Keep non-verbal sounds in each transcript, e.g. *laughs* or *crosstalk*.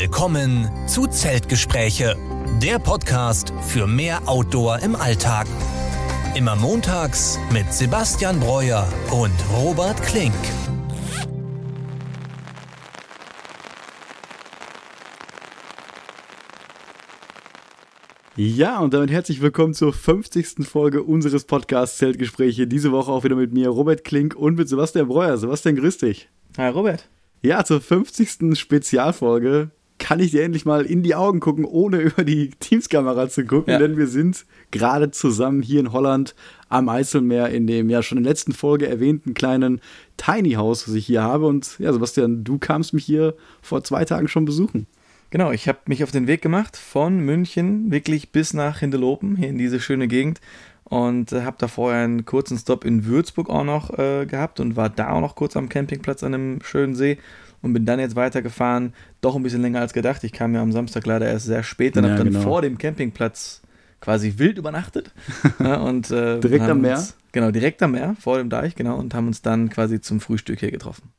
Willkommen zu Zeltgespräche, der Podcast für mehr Outdoor im Alltag. Immer montags mit Sebastian Breuer und Robert Klink. Ja, und damit herzlich willkommen zur 50. Folge unseres Podcasts Zeltgespräche. Diese Woche auch wieder mit mir, Robert Klink und mit Sebastian Breuer. Sebastian, grüß dich. Hi, Robert. Ja, zur 50. Spezialfolge kann ich dir endlich mal in die Augen gucken, ohne *laughs* über die Teamskamera zu gucken, ja. denn wir sind gerade zusammen hier in Holland am Eiselmeer in dem ja schon in der letzten Folge erwähnten kleinen Tiny House, was ich hier habe. Und ja, Sebastian, du kamst mich hier vor zwei Tagen schon besuchen. Genau, ich habe mich auf den Weg gemacht von München wirklich bis nach Hindelopen, hier in diese schöne Gegend. Und äh, habe da vorher einen kurzen Stop in Würzburg auch noch äh, gehabt und war da auch noch kurz am Campingplatz an einem schönen See und bin dann jetzt weitergefahren. Doch ein bisschen länger als gedacht. Ich kam ja am Samstag leider erst sehr spät und ja, habe dann genau. vor dem Campingplatz quasi wild übernachtet. *laughs* ja, und, äh, direkt am Meer? Uns, genau, direkt am Meer, vor dem Deich, genau, und haben uns dann quasi zum Frühstück hier getroffen.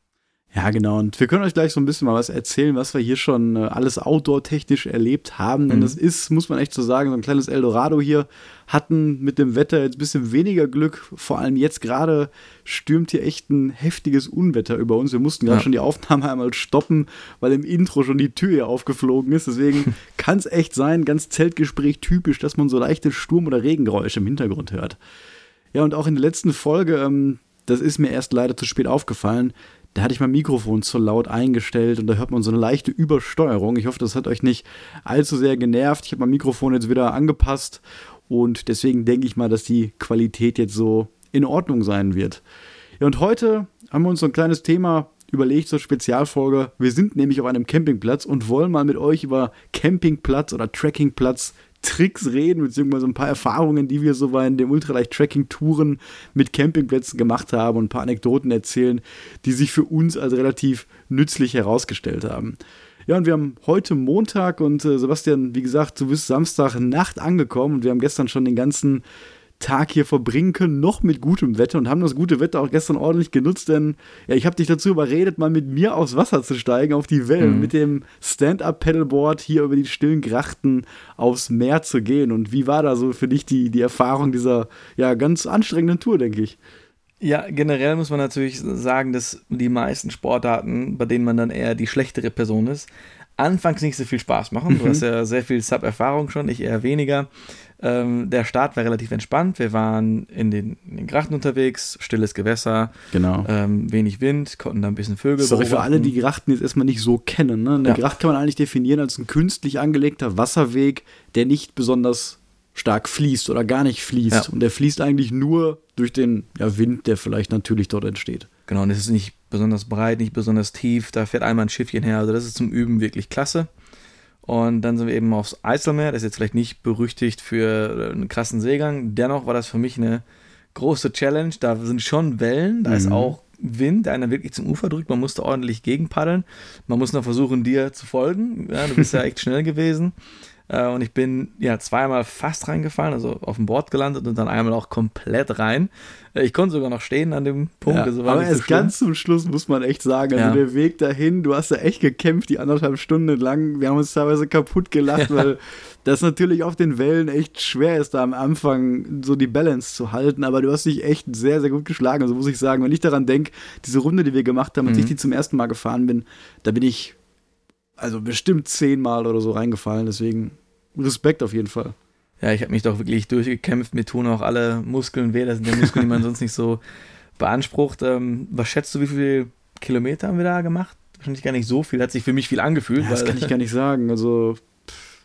Ja, genau. Und wir können euch gleich so ein bisschen mal was erzählen, was wir hier schon äh, alles outdoor-technisch erlebt haben. Denn mhm. das ist, muss man echt so sagen, so ein kleines Eldorado hier. Hatten mit dem Wetter jetzt ein bisschen weniger Glück. Vor allem jetzt gerade stürmt hier echt ein heftiges Unwetter über uns. Wir mussten gerade ja. schon die Aufnahme einmal stoppen, weil im Intro schon die Tür hier aufgeflogen ist. Deswegen *laughs* kann es echt sein, ganz Zeltgespräch typisch, dass man so leichte Sturm- oder Regengeräusche im Hintergrund hört. Ja, und auch in der letzten Folge, ähm, das ist mir erst leider zu spät aufgefallen da hatte ich mein Mikrofon zu laut eingestellt und da hört man so eine leichte Übersteuerung. Ich hoffe, das hat euch nicht allzu sehr genervt. Ich habe mein Mikrofon jetzt wieder angepasst und deswegen denke ich mal, dass die Qualität jetzt so in Ordnung sein wird. Ja, und heute haben wir uns so ein kleines Thema überlegt zur Spezialfolge. Wir sind nämlich auf einem Campingplatz und wollen mal mit euch über Campingplatz oder Trekkingplatz Tricks reden, beziehungsweise ein paar Erfahrungen, die wir so bei den Ultraleicht-Tracking-Touren mit Campingplätzen gemacht haben und ein paar Anekdoten erzählen, die sich für uns als relativ nützlich herausgestellt haben. Ja, und wir haben heute Montag und äh, Sebastian, wie gesagt, du bist Samstag Nacht angekommen und wir haben gestern schon den ganzen Tag hier verbringen können, noch mit gutem Wetter und haben das gute Wetter auch gestern ordentlich genutzt, denn ja, ich habe dich dazu überredet, mal mit mir aufs Wasser zu steigen, auf die Wellen, mhm. mit dem Stand-Up-Pedalboard hier über die stillen Grachten aufs Meer zu gehen. Und wie war da so für dich die, die Erfahrung dieser ja ganz anstrengenden Tour, denke ich? Ja, generell muss man natürlich sagen, dass die meisten Sportarten, bei denen man dann eher die schlechtere Person ist, anfangs nicht so viel Spaß machen. Du mhm. hast ja sehr viel Sub-Erfahrung schon, ich eher weniger. Ähm, der Start war relativ entspannt. Wir waren in den, in den Grachten unterwegs, stilles Gewässer, genau. ähm, wenig Wind, konnten da ein bisschen Vögel Sorry beobachten. für alle, die Grachten jetzt erstmal nicht so kennen. Ne? Eine ja. Gracht kann man eigentlich definieren als ein künstlich angelegter Wasserweg, der nicht besonders stark fließt oder gar nicht fließt. Ja. Und der fließt eigentlich nur durch den ja, Wind, der vielleicht natürlich dort entsteht. Genau, und es ist nicht besonders breit, nicht besonders tief. Da fährt einmal ein Schiffchen her. Also das ist zum Üben wirklich klasse. Und dann sind wir eben aufs Eiselmeer. Das ist jetzt vielleicht nicht berüchtigt für einen krassen Seegang. Dennoch war das für mich eine große Challenge. Da sind schon Wellen, da mhm. ist auch Wind, der einen wirklich zum Ufer drückt. Man musste ordentlich gegenpaddeln. Man muss noch versuchen, dir zu folgen. Ja, du bist ja *laughs* echt schnell gewesen. Äh, und ich bin ja zweimal fast reingefallen, also auf dem Board gelandet und dann einmal auch komplett rein. Äh, ich konnte sogar noch stehen an dem Punkt. Ja, also aber erst so ganz zum Schluss muss man echt sagen, also ja. der Weg dahin, du hast ja echt gekämpft, die anderthalb Stunden lang. Wir haben uns teilweise kaputt gelacht, ja. weil das natürlich auf den Wellen echt schwer ist, da am Anfang so die Balance zu halten. Aber du hast dich echt sehr, sehr gut geschlagen. Also muss ich sagen, wenn ich daran denke, diese Runde, die wir gemacht haben, als mhm. ich die zum ersten Mal gefahren bin, da bin ich also bestimmt zehnmal oder so reingefallen. Deswegen Respekt auf jeden Fall. Ja, ich habe mich doch wirklich durchgekämpft. Mir tun auch alle Muskeln weh. Das sind ja Muskeln, die man *laughs* sonst nicht so beansprucht. Ähm, was schätzt du, wie viele Kilometer haben wir da gemacht? Wahrscheinlich gar nicht so viel. Hat sich für mich viel angefühlt. Ja, das kann ich gar nicht *laughs* sagen. Also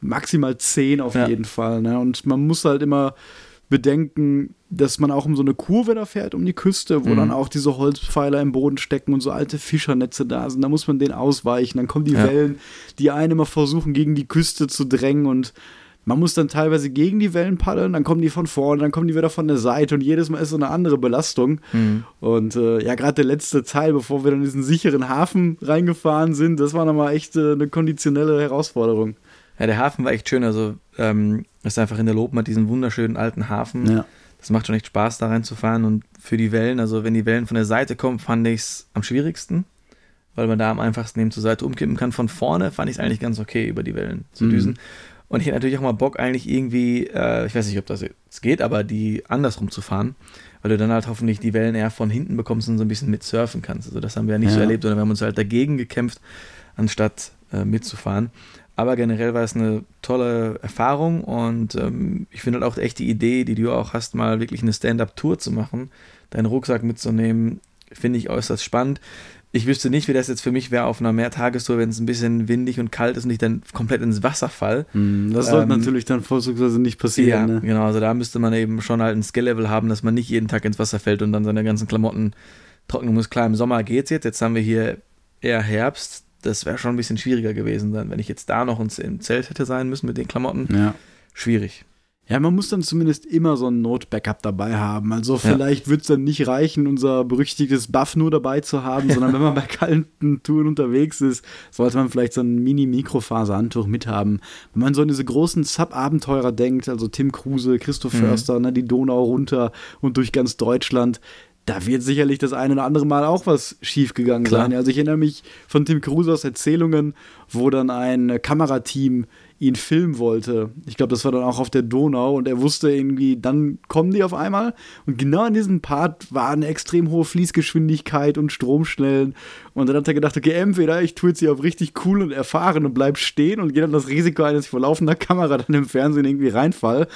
maximal zehn auf ja. jeden Fall. Ne? Und man muss halt immer bedenken, dass man auch um so eine Kurve da fährt, um die Küste, wo mhm. dann auch diese Holzpfeiler im Boden stecken und so alte Fischernetze da sind. Da muss man denen ausweichen. Dann kommen die ja. Wellen, die einen immer versuchen, gegen die Küste zu drängen und man muss dann teilweise gegen die Wellen paddeln, dann kommen die von vorne, dann kommen die wieder von der Seite und jedes Mal ist so eine andere Belastung. Mhm. Und äh, ja, gerade der letzte Teil, bevor wir dann in diesen sicheren Hafen reingefahren sind, das war nochmal echt äh, eine konditionelle Herausforderung. Ja, der Hafen war echt schön. Also, ähm, ist einfach in der Lob mit diesen wunderschönen alten Hafen. Ja. Das macht schon echt Spaß, da reinzufahren. Und für die Wellen, also wenn die Wellen von der Seite kommen, fand ich es am schwierigsten. weil man da am einfachsten eben zur Seite umkippen kann. Von vorne fand ich es eigentlich ganz okay, über die Wellen zu Mhm. düsen. Und ich hätte natürlich auch mal Bock, eigentlich irgendwie, äh, ich weiß nicht, ob das jetzt geht, aber die andersrum zu fahren, weil du dann halt hoffentlich die Wellen eher von hinten bekommst und so ein bisschen mit surfen kannst. Also das haben wir ja nicht so Ja. erlebt, sondern wir haben uns halt dagegen gekämpft, anstatt äh, mitzufahren. Aber generell war es eine tolle Erfahrung und ähm, ich finde halt auch echt die Idee, die du auch hast, mal wirklich eine Stand-up-Tour zu machen, deinen Rucksack mitzunehmen, finde ich äußerst spannend. Ich wüsste nicht, wie das jetzt für mich wäre auf einer Mehrtagestour, wenn es ein bisschen windig und kalt ist und ich dann komplett ins Wasser fall. Hm, Das sollte Ähm, natürlich dann vorzugsweise nicht passieren. ne? genau. Also da müsste man eben schon halt ein Skill-Level haben, dass man nicht jeden Tag ins Wasser fällt und dann seine ganzen Klamotten trocknen muss. Klar, im Sommer geht's jetzt. Jetzt haben wir hier eher Herbst. Das wäre schon ein bisschen schwieriger gewesen, dann, wenn ich jetzt da noch ins, im Zelt hätte sein müssen mit den Klamotten. Ja. Schwierig. Ja, man muss dann zumindest immer so ein Not-Backup dabei haben. Also vielleicht wird es dann nicht reichen, unser berüchtigtes Buff nur dabei zu haben, sondern wenn man bei kalten Touren unterwegs ist, sollte man vielleicht so ein Mini-Mikrofaserhandtuch mithaben. Wenn man so an diese großen Sub-Abenteurer denkt, also Tim Kruse, Christoph Mhm. Förster, ne, die Donau runter und durch ganz Deutschland, da wird sicherlich das eine oder andere Mal auch was schiefgegangen Klar. sein. Also ich erinnere mich von Tim Krusers Erzählungen, wo dann ein Kamerateam ihn filmen wollte. Ich glaube, das war dann auch auf der Donau und er wusste irgendwie, dann kommen die auf einmal. Und genau in diesem Part war eine extrem hohe Fließgeschwindigkeit und Stromschnellen. Und dann hat er gedacht, okay, entweder ich tue jetzt hier auf richtig cool und erfahren und bleib stehen und gehe dann das Risiko ein, dass ich vor laufender Kamera dann im Fernsehen irgendwie reinfall.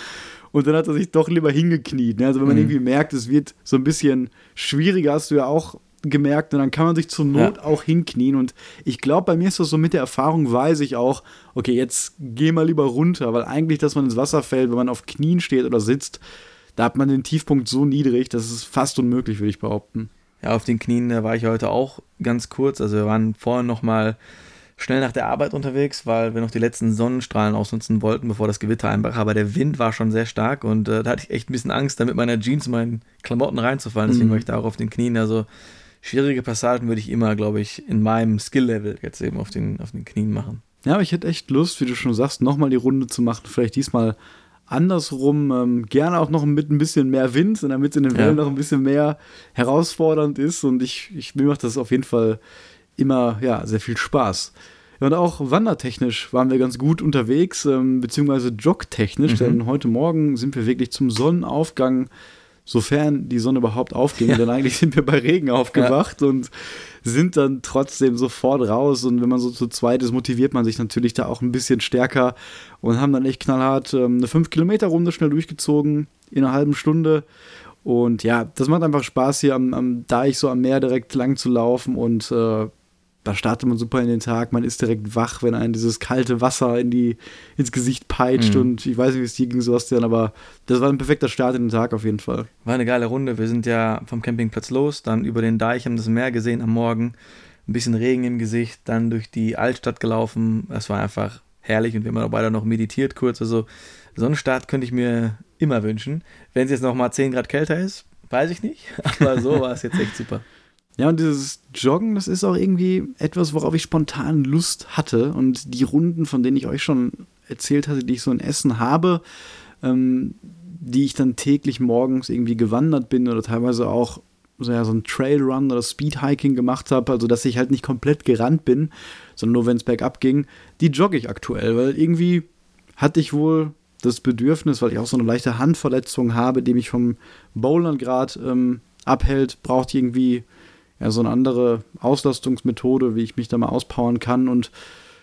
Und dann hat er sich doch lieber hingekniet. Ne? Also wenn man Mhm. irgendwie merkt, es wird so ein bisschen schwieriger, hast du ja auch gemerkt, und dann kann man sich zur Not Ja. auch hinknien. Und ich glaube, bei mir ist das so mit der Erfahrung, weiß ich auch, okay, jetzt geh mal lieber runter, weil eigentlich, dass man ins Wasser fällt, wenn man auf Knien steht oder sitzt, da hat man den Tiefpunkt so niedrig, das ist fast unmöglich, würde ich behaupten. Ja, auf den Knien da war ich heute auch ganz kurz. Also wir waren vorhin noch mal schnell nach der Arbeit unterwegs, weil wir noch die letzten Sonnenstrahlen ausnutzen wollten, bevor das Gewitter einbrach. Aber der Wind war schon sehr stark und äh, da hatte ich echt ein bisschen Angst, da mit meiner Jeans in meinen Klamotten reinzufallen. Deswegen Mhm. war ich da auch auf den Knien. Also schwierige Passagen würde ich immer, glaube ich, in meinem Skill-Level jetzt eben auf den, auf den Knien machen. Ja, aber ich hätte echt Lust, wie du schon sagst, nochmal die Runde zu machen. Vielleicht diesmal andersrum. Ähm, gerne auch noch mit ein bisschen mehr Wind, damit es in den Ja. Wellen noch ein bisschen mehr herausfordernd ist. Und ich, ich mir macht das auf jeden Fall immer ja, sehr viel Spaß. Ja, und auch wandertechnisch waren wir ganz gut unterwegs, ähm, beziehungsweise jogtechnisch, Mhm. denn heute Morgen sind wir wirklich zum Sonnenaufgang, sofern die Sonne überhaupt aufging, Ja. denn eigentlich sind wir bei Regen aufgewacht und sind dann trotzdem sofort raus. Und wenn man so zu zweit ist, motiviert man sich natürlich da auch ein bisschen stärker und haben dann echt knallhart ähm, eine 5-Kilometer-Runde schnell durchgezogen in einer halben Stunde. Und ja, das macht einfach Spaß, hier am, am Deich so am Meer direkt lang zu laufen und äh, da startet man super in den Tag, man ist direkt wach, wenn einen dieses kalte Wasser in die, ins Gesicht peitscht Mhm. und ich weiß nicht, wie es dir ging, Sebastian, aber das war ein perfekter Start in den Tag auf jeden Fall. War eine geile Runde. Wir sind ja vom Campingplatz los, dann über den Deich, haben das Meer gesehen am Morgen, ein bisschen Regen im Gesicht, dann durch die Altstadt gelaufen. Das war einfach herrlich und wir haben auch beide noch meditiert kurz. Also so einen Start könnte ich mir immer wünschen. Wenn es jetzt noch mal 10 Grad kälter ist, weiß ich nicht, *laughs* aber so war es jetzt echt super. Ja, und dieses Joggen, das ist auch irgendwie etwas, worauf ich spontan Lust hatte. Und die Runden, von denen ich euch schon erzählt hatte, die ich so in Essen habe, ähm, die ich dann täglich morgens irgendwie gewandert bin oder teilweise auch so, ja, so ein Trailrun oder Speedhiking gemacht habe, also dass ich halt nicht komplett gerannt bin, sondern nur wenn es bergab ging, die jogge ich aktuell, weil irgendwie hatte ich wohl das Bedürfnis, weil ich auch so eine leichte Handverletzung habe, die mich vom Bouldern gerade ähm, abhält, braucht irgendwie ja, so eine andere Auslastungsmethode, wie ich mich da mal auspowern kann. Und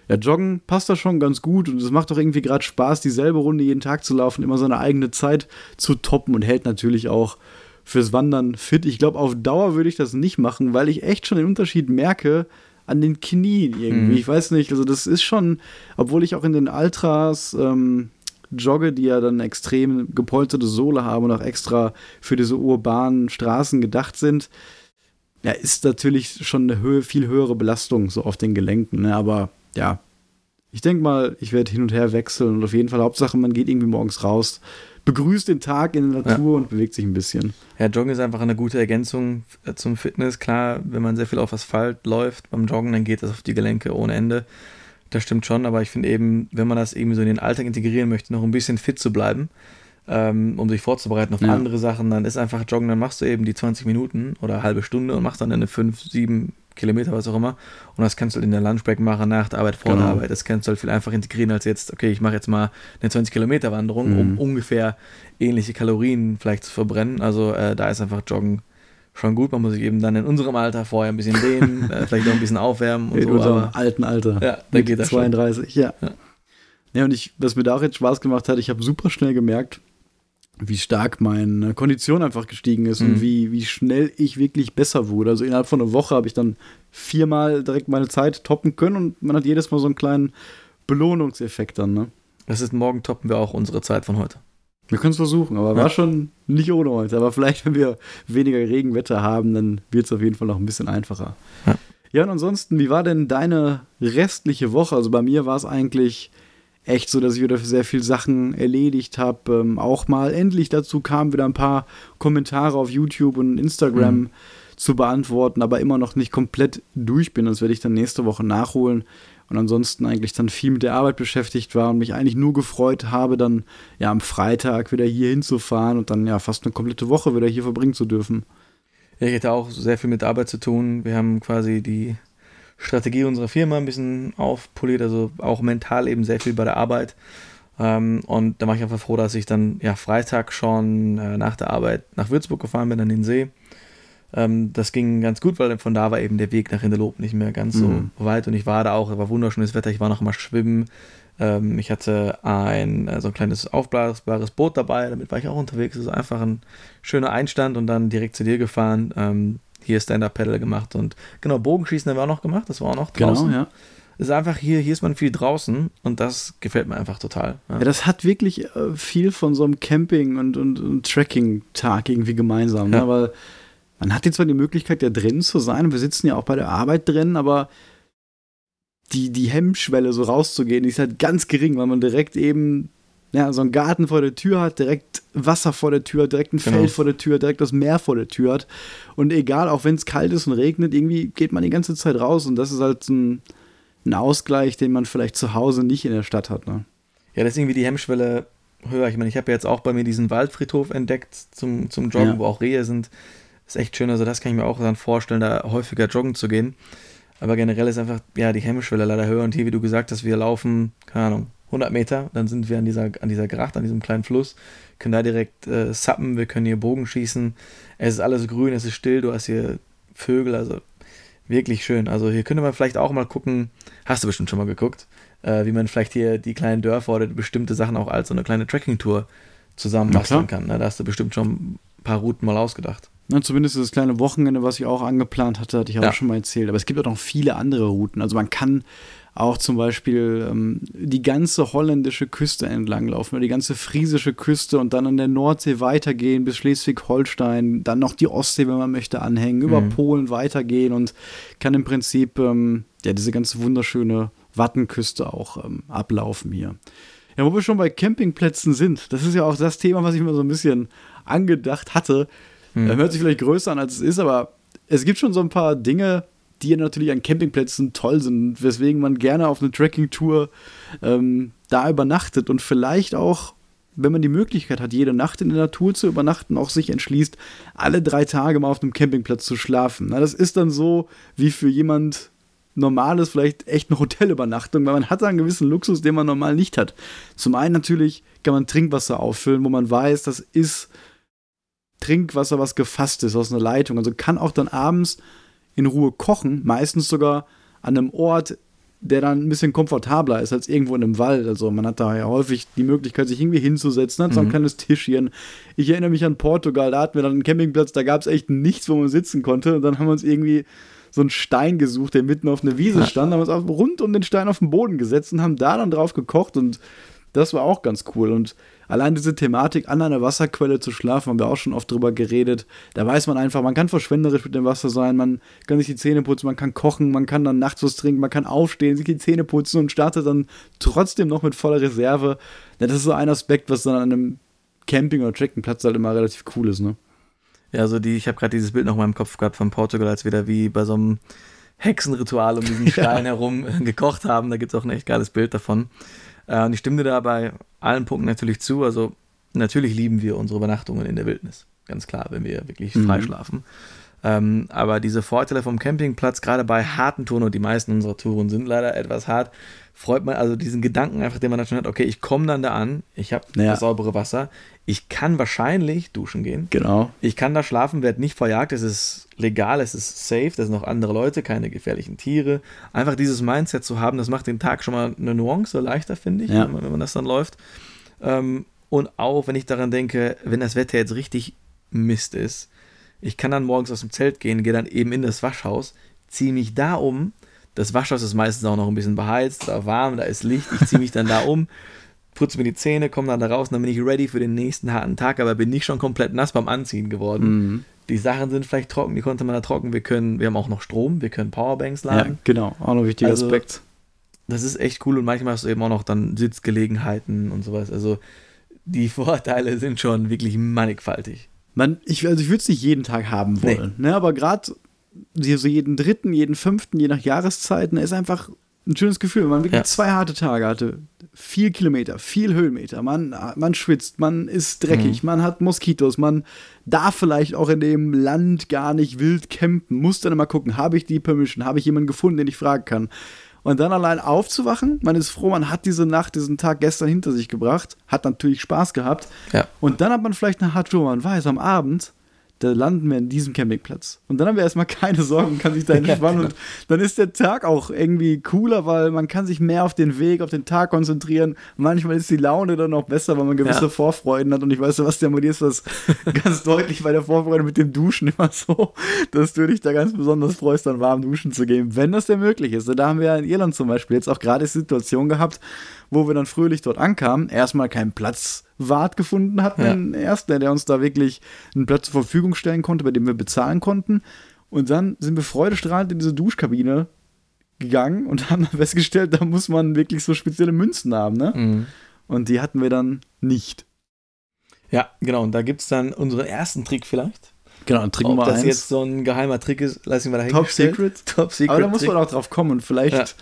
ja, Joggen passt da schon ganz gut und es macht doch irgendwie gerade Spaß, dieselbe Runde jeden Tag zu laufen, immer seine eigene Zeit zu toppen und hält natürlich auch fürs Wandern fit. Ich glaube, auf Dauer würde ich das nicht machen, weil ich echt schon den Unterschied merke an den Knien irgendwie. Mhm. Ich weiß nicht, also das ist schon, obwohl ich auch in den Ultras ähm, jogge, die ja dann extrem gepolsterte Sohle haben und auch extra für diese urbanen Straßen gedacht sind, ja, ist natürlich schon eine Höhe, viel höhere Belastung so auf den Gelenken. Ne? Aber ja, ich denke mal, ich werde hin und her wechseln und auf jeden Fall Hauptsache, man geht irgendwie morgens raus, begrüßt den Tag in der Natur und bewegt sich ein bisschen. Ja, Joggen ist einfach eine gute Ergänzung äh, zum Fitness. Klar, wenn man sehr viel auf Asphalt läuft beim Joggen, dann geht das auf die Gelenke ohne Ende. Das stimmt schon, aber ich finde eben, wenn man das irgendwie so in den Alltag integrieren möchte, noch ein bisschen fit zu bleiben, ähm, um sich vorzubereiten auf ja. andere Sachen, dann ist einfach Joggen, dann machst du eben die 20 Minuten oder eine halbe Stunde und machst dann eine 5, 7 Kilometer, was auch immer. Und das kannst du halt in der Lunchbreak machen, nach der Arbeit, vor genau. der Arbeit. Das kannst du halt viel einfacher integrieren als jetzt, okay, ich mache jetzt mal eine 20 Kilometer Wanderung, mhm. um ungefähr ähnliche Kalorien vielleicht zu verbrennen. Also äh, da ist einfach Joggen schon gut. Man muss sich eben dann in unserem Alter vorher ein bisschen dehnen, *laughs* äh, vielleicht auch ein bisschen aufwärmen und in so. In unserem alten Alter. Ja, da geht das 32, schon. ja. ja. Ja, und ich, was mir da auch jetzt Spaß gemacht hat, ich habe super schnell gemerkt, wie stark meine Kondition einfach gestiegen ist mhm. und wie, wie schnell ich wirklich besser wurde. Also innerhalb von einer Woche habe ich dann viermal direkt meine Zeit toppen können und man hat jedes Mal so einen kleinen Belohnungseffekt dann, ne? Das ist morgen toppen wir auch unsere Zeit von heute. Wir können es versuchen, aber ja. war schon nicht ohne heute. Aber vielleicht, wenn wir weniger Regenwetter haben, dann wird es auf jeden Fall noch ein bisschen einfacher. Ja. ja, und ansonsten, wie war denn deine restliche Woche? Also bei mir war es eigentlich echt so, dass ich wieder sehr viel Sachen erledigt habe. Ähm, auch mal endlich dazu kam, wieder ein paar Kommentare auf YouTube und Instagram mhm. zu beantworten, aber immer noch nicht komplett durch bin. Das werde ich dann nächste Woche nachholen. Und ansonsten eigentlich dann viel mit der Arbeit beschäftigt war und mich eigentlich nur gefreut habe, dann ja am Freitag wieder hier hinzufahren und dann ja fast eine komplette Woche wieder hier verbringen zu dürfen. Ja, ich hatte auch sehr viel mit Arbeit zu tun. Wir haben quasi die Strategie unserer Firma ein bisschen aufpoliert, also auch mental eben sehr viel bei der Arbeit. Ähm, und da war ich einfach froh, dass ich dann ja Freitag schon äh, nach der Arbeit nach Würzburg gefahren bin, an den See. Ähm, das ging ganz gut, weil von da war eben der Weg nach Hinterlob nicht mehr ganz mhm. so weit und ich war da auch, es war wunderschönes Wetter, ich war noch mal schwimmen. Ähm, ich hatte ein äh, so ein kleines aufblasbares Boot dabei, damit war ich auch unterwegs. Es ist einfach ein schöner Einstand und dann direkt zu dir gefahren. Hier Stand-Up-Pedal gemacht und genau, Bogenschießen haben wir auch noch gemacht, das war auch noch genau, draußen. Genau, ja. Es ist einfach hier, hier ist man viel draußen und das gefällt mir einfach total. Ja, ja das hat wirklich äh, viel von so einem Camping- und, und, und Tracking-Tag irgendwie gemeinsam, ne? ja. ne? weil man hat jetzt zwar die Möglichkeit, ja drin zu sein und wir sitzen ja auch bei der Arbeit drin, aber die, die Hemmschwelle, so rauszugehen, die ist halt ganz gering, weil man direkt eben ja, so einen Garten vor der Tür hat, direkt Wasser vor der Tür, direkt ein genau. Feld vor der Tür, direkt das Meer vor der Tür hat. Und egal, auch wenn es kalt ist und regnet, irgendwie geht man die ganze Zeit raus. Und das ist halt ein, ein Ausgleich, den man vielleicht zu Hause nicht in der Stadt hat. Ne? Ja, das ist irgendwie die Hemmschwelle höher. Ich meine, ich habe ja jetzt auch bei mir diesen Waldfriedhof entdeckt zum, zum Joggen, ja. wo auch Rehe sind. Das ist echt schön. Also, das kann ich mir auch dann vorstellen, da häufiger joggen zu gehen. Aber generell ist einfach, ja, die Hemmschwelle leider höher. Und hier, wie du gesagt hast, wir laufen, keine Ahnung, 100 Meter, dann sind wir an dieser, an dieser Gracht, an diesem kleinen Fluss, können da direkt äh, sappen, wir können hier Bogen schießen. Es ist alles grün, es ist still, du hast hier Vögel, also wirklich schön. Also hier könnte man vielleicht auch mal gucken, hast du bestimmt schon mal geguckt, äh, wie man vielleicht hier die kleinen Dörfer oder bestimmte Sachen auch als so eine kleine Trekking-Tour zusammen basteln kann. Ne? Da hast du bestimmt schon ein paar Routen mal ausgedacht. Na, zumindest das kleine Wochenende, was ich auch angeplant hatte, hatte ich auch ja. schon mal erzählt. Aber es gibt auch noch viele andere Routen. Also man kann auch zum Beispiel ähm, die ganze holländische Küste entlang laufen oder die ganze friesische Küste und dann an der Nordsee weitergehen bis Schleswig-Holstein, dann noch die Ostsee, wenn man möchte, anhängen, über mhm. Polen weitergehen und kann im Prinzip ähm, ja diese ganze wunderschöne Wattenküste auch ähm, ablaufen hier. Ja, wo wir schon bei Campingplätzen sind, das ist ja auch das Thema, was ich mir so ein bisschen angedacht hatte. Mhm. Hört sich vielleicht größer an, als es ist, aber es gibt schon so ein paar Dinge, die natürlich an Campingplätzen toll sind, weswegen man gerne auf eine Trekking-Tour ähm, da übernachtet und vielleicht auch, wenn man die Möglichkeit hat, jede Nacht in der Natur zu übernachten, auch sich entschließt, alle drei Tage mal auf einem Campingplatz zu schlafen. Na, das ist dann so wie für jemand normales, vielleicht echt eine Hotelübernachtung, weil man hat einen gewissen Luxus, den man normal nicht hat. Zum einen natürlich kann man Trinkwasser auffüllen, wo man weiß, das ist Trinkwasser, was gefasst ist aus einer Leitung. Also kann auch dann abends in Ruhe kochen, meistens sogar an einem Ort, der dann ein bisschen komfortabler ist als irgendwo in einem Wald. Also man hat da ja häufig die Möglichkeit, sich irgendwie hinzusetzen, hat so ein mhm. kleines Tischchen. Ich erinnere mich an Portugal, da hatten wir dann einen Campingplatz, da gab es echt nichts, wo man sitzen konnte. Und dann haben wir uns irgendwie so einen Stein gesucht, der mitten auf einer Wiese stand, haben uns rund um den Stein auf den Boden gesetzt und haben da dann drauf gekocht und das war auch ganz cool. Und allein diese Thematik, an einer Wasserquelle zu schlafen, haben wir auch schon oft drüber geredet. Da weiß man einfach, man kann verschwenderisch mit dem Wasser sein, man kann sich die Zähne putzen, man kann kochen, man kann dann nachts was trinken, man kann aufstehen, sich die Zähne putzen und startet dann trotzdem noch mit voller Reserve. Ja, das ist so ein Aspekt, was dann an einem Camping- oder Trekkingplatz halt immer relativ cool ist, ne? Ja, also die, ich habe gerade dieses Bild noch in meinem Kopf gehabt von Portugal, als wir da wie bei so einem Hexenritual um diesen *laughs* Stein ja. herum gekocht haben. Da gibt es auch ein echt geiles Bild davon. Äh, und ich stimme dir da bei allen Punkten natürlich zu. Also Natürlich lieben wir unsere Übernachtungen in der Wildnis. Ganz klar, wenn wir wirklich Mhm. frei schlafen. Ähm, aber diese Vorteile vom Campingplatz, gerade bei harten Touren, und die meisten unserer Touren sind leider etwas hart, freut man also diesen Gedanken einfach, den man dann schon hat, okay, ich komme dann da an, ich habe Ja. das saubere Wasser, ich kann wahrscheinlich duschen gehen, Genau. ich kann da schlafen, werde nicht verjagt, es ist legal, es ist safe, da sind noch andere Leute, keine gefährlichen Tiere. Einfach dieses Mindset zu haben, das macht den Tag schon mal eine Nuance leichter, finde ich, Ja. wenn, man, wenn man das dann läuft. Ähm, und auch, wenn ich daran denke, wenn das Wetter jetzt richtig Mist ist, ich kann dann morgens aus dem Zelt gehen, gehe dann eben in das Waschhaus, ziehe mich da um. Das Waschhaus ist meistens auch noch ein bisschen beheizt, da warm, da ist Licht. Ich ziehe mich dann da um, putze mir die Zähne, komme dann da raus und dann bin ich ready für den nächsten harten Tag, aber bin nicht schon komplett nass beim Anziehen geworden. Mhm. Die Sachen sind vielleicht trocken, die konnte man da trocken. Wir können, wir haben auch noch Strom, wir können Powerbanks Ja, laden. genau. Auch noch ein wichtiger Also- Aspekt. Das ist echt cool und manchmal hast du eben auch noch dann Sitzgelegenheiten und sowas. Also die Vorteile *laughs* sind schon wirklich mannigfaltig. Man, ich, also ich würde es nicht jeden Tag haben Nee. wollen, ne? aber gerade so jeden dritten, jeden fünften, je nach Jahreszeiten, ist einfach ein schönes Gefühl, wenn man wirklich Ja. zwei harte Tage hatte. Viel Kilometer, viel Höhenmeter, man, man schwitzt, man ist dreckig, Mhm. man hat Moskitos, man darf vielleicht auch in dem Land gar nicht wild campen, muss dann immer gucken, habe ich die Permission, habe ich jemanden gefunden, den ich fragen kann. Und dann allein aufzuwachen, man ist froh, man hat diese Nacht, diesen Tag gestern hinter sich gebracht, hat natürlich Spaß gehabt. Ja. Und dann hat man vielleicht eine Tour, man weiß, am Abend, da landen wir in diesem Campingplatz. Und dann haben wir erstmal keine Sorgen, kann sich da *laughs* entspannen. Und dann ist der Tag auch irgendwie cooler, weil man kann sich mehr auf den Weg, auf den Tag konzentrieren. Manchmal ist die Laune dann auch besser, weil man gewisse Ja. Vorfreuden hat. Und ich weiß, Sebastian, bei dir ist das *laughs* ganz deutlich bei der Vorfreude mit dem Duschen immer so, dass du dich da ganz besonders freust, dann warm duschen zu gehen, wenn das denn möglich ist. Da haben wir in Irland zum Beispiel jetzt auch gerade die Situation gehabt, wo wir dann fröhlich dort ankamen, erstmal keinen Platzwart gefunden hatten, Ja. den ersten, der uns da wirklich einen Platz zur Verfügung stellen konnte, bei dem wir bezahlen konnten. Und dann sind wir freudestrahlend in diese Duschkabine gegangen und haben dann festgestellt, da muss man wirklich so spezielle Münzen haben, ne? Mhm. Und die hatten wir dann nicht. Ja, genau. Und da gibt es dann unseren ersten Trick vielleicht. Genau, und Trick Ob Nummer das eins. jetzt so ein geheimer Trick ist, lassen wir Top dahingestellt. Secret. Top Secret. Aber da muss man auch drauf kommen und vielleicht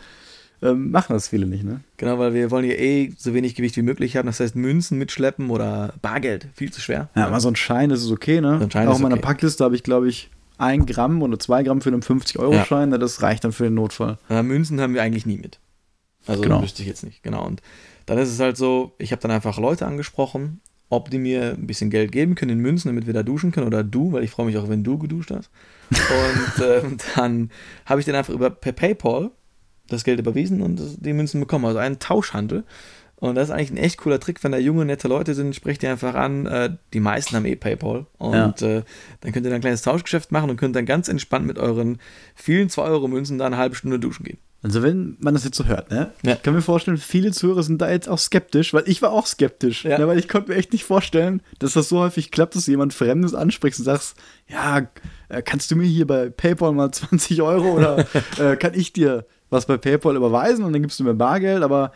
ähm, machen das viele nicht, ne? Genau, weil wir wollen ja eh so wenig Gewicht wie möglich haben. Das heißt, Münzen mitschleppen oder Bargeld, viel zu schwer. Ja, mal so ein Schein, ist okay, ne? So auch in meiner okay. Packliste habe ich, glaube ich, ein Gramm oder zwei Gramm für einen 50-Euro-Schein, ne, das reicht dann für den Notfall. Aber Münzen haben wir eigentlich nie mit. Also Genau. wüsste ich jetzt nicht. Genau. Und dann ist es halt so, ich habe dann einfach Leute angesprochen, ob die mir ein bisschen Geld geben können in Münzen, damit wir da duschen können. Oder du, weil ich freue mich auch, wenn du geduscht hast. *laughs* Und ähm, dann habe ich dann einfach über per PayPal das Geld überwiesen und die Münzen bekommen. Also einen Tauschhandel. Und das ist eigentlich ein echt cooler Trick, wenn da junge, nette Leute sind, sprecht die einfach an. Äh, die meisten haben eh PayPal. Und äh, dann könnt ihr dann ein kleines Tauschgeschäft machen und könnt dann ganz entspannt mit euren vielen 2-Euro-Münzen da eine halbe Stunde duschen gehen. Also wenn man das jetzt so hört, ne? Ja. Ich kann mir vorstellen, viele Zuhörer sind da jetzt auch skeptisch, weil ich war auch skeptisch. Ja. Ne, weil ich konnte mir echt nicht vorstellen, dass das so häufig klappt, dass du jemand Fremdes ansprichst und sagst, ja, äh, kannst du mir hier bei PayPal mal 20 Euro oder *laughs* äh, kann ich dir was bei PayPal überweisen und dann gibst du mir Bargeld, aber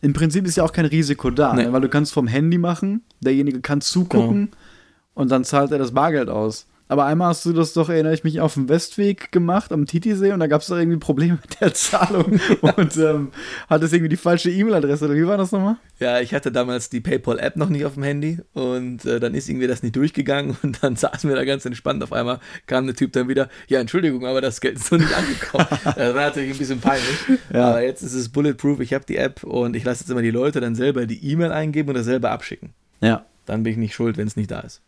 im Prinzip ist ja auch kein Risiko da, Nee. ne? weil du kannst vom Handy machen, derjenige kann zugucken und dann zahlt er das Bargeld aus. Aber einmal hast du das doch, erinnere ich mich, auf dem Westweg gemacht, am Titisee, und da gab es doch irgendwie Probleme mit der Zahlung *laughs* und ähm, hattest irgendwie die falsche E-Mail-Adresse, oder wie war das nochmal? Ja, ich hatte damals die PayPal-App noch nicht auf dem Handy und äh, dann ist irgendwie das nicht durchgegangen *laughs* und dann saßen wir da ganz entspannt. Auf einmal kam der Typ dann wieder, ja, Entschuldigung, aber das Geld ist noch nicht angekommen. *laughs* das war natürlich ein bisschen peinlich. Ja. Aber jetzt ist es bulletproof, ich habe die App und ich lasse jetzt immer die Leute dann selber die E-Mail eingeben und das selber abschicken. Ja. Dann bin ich nicht schuld, wenn es nicht da ist.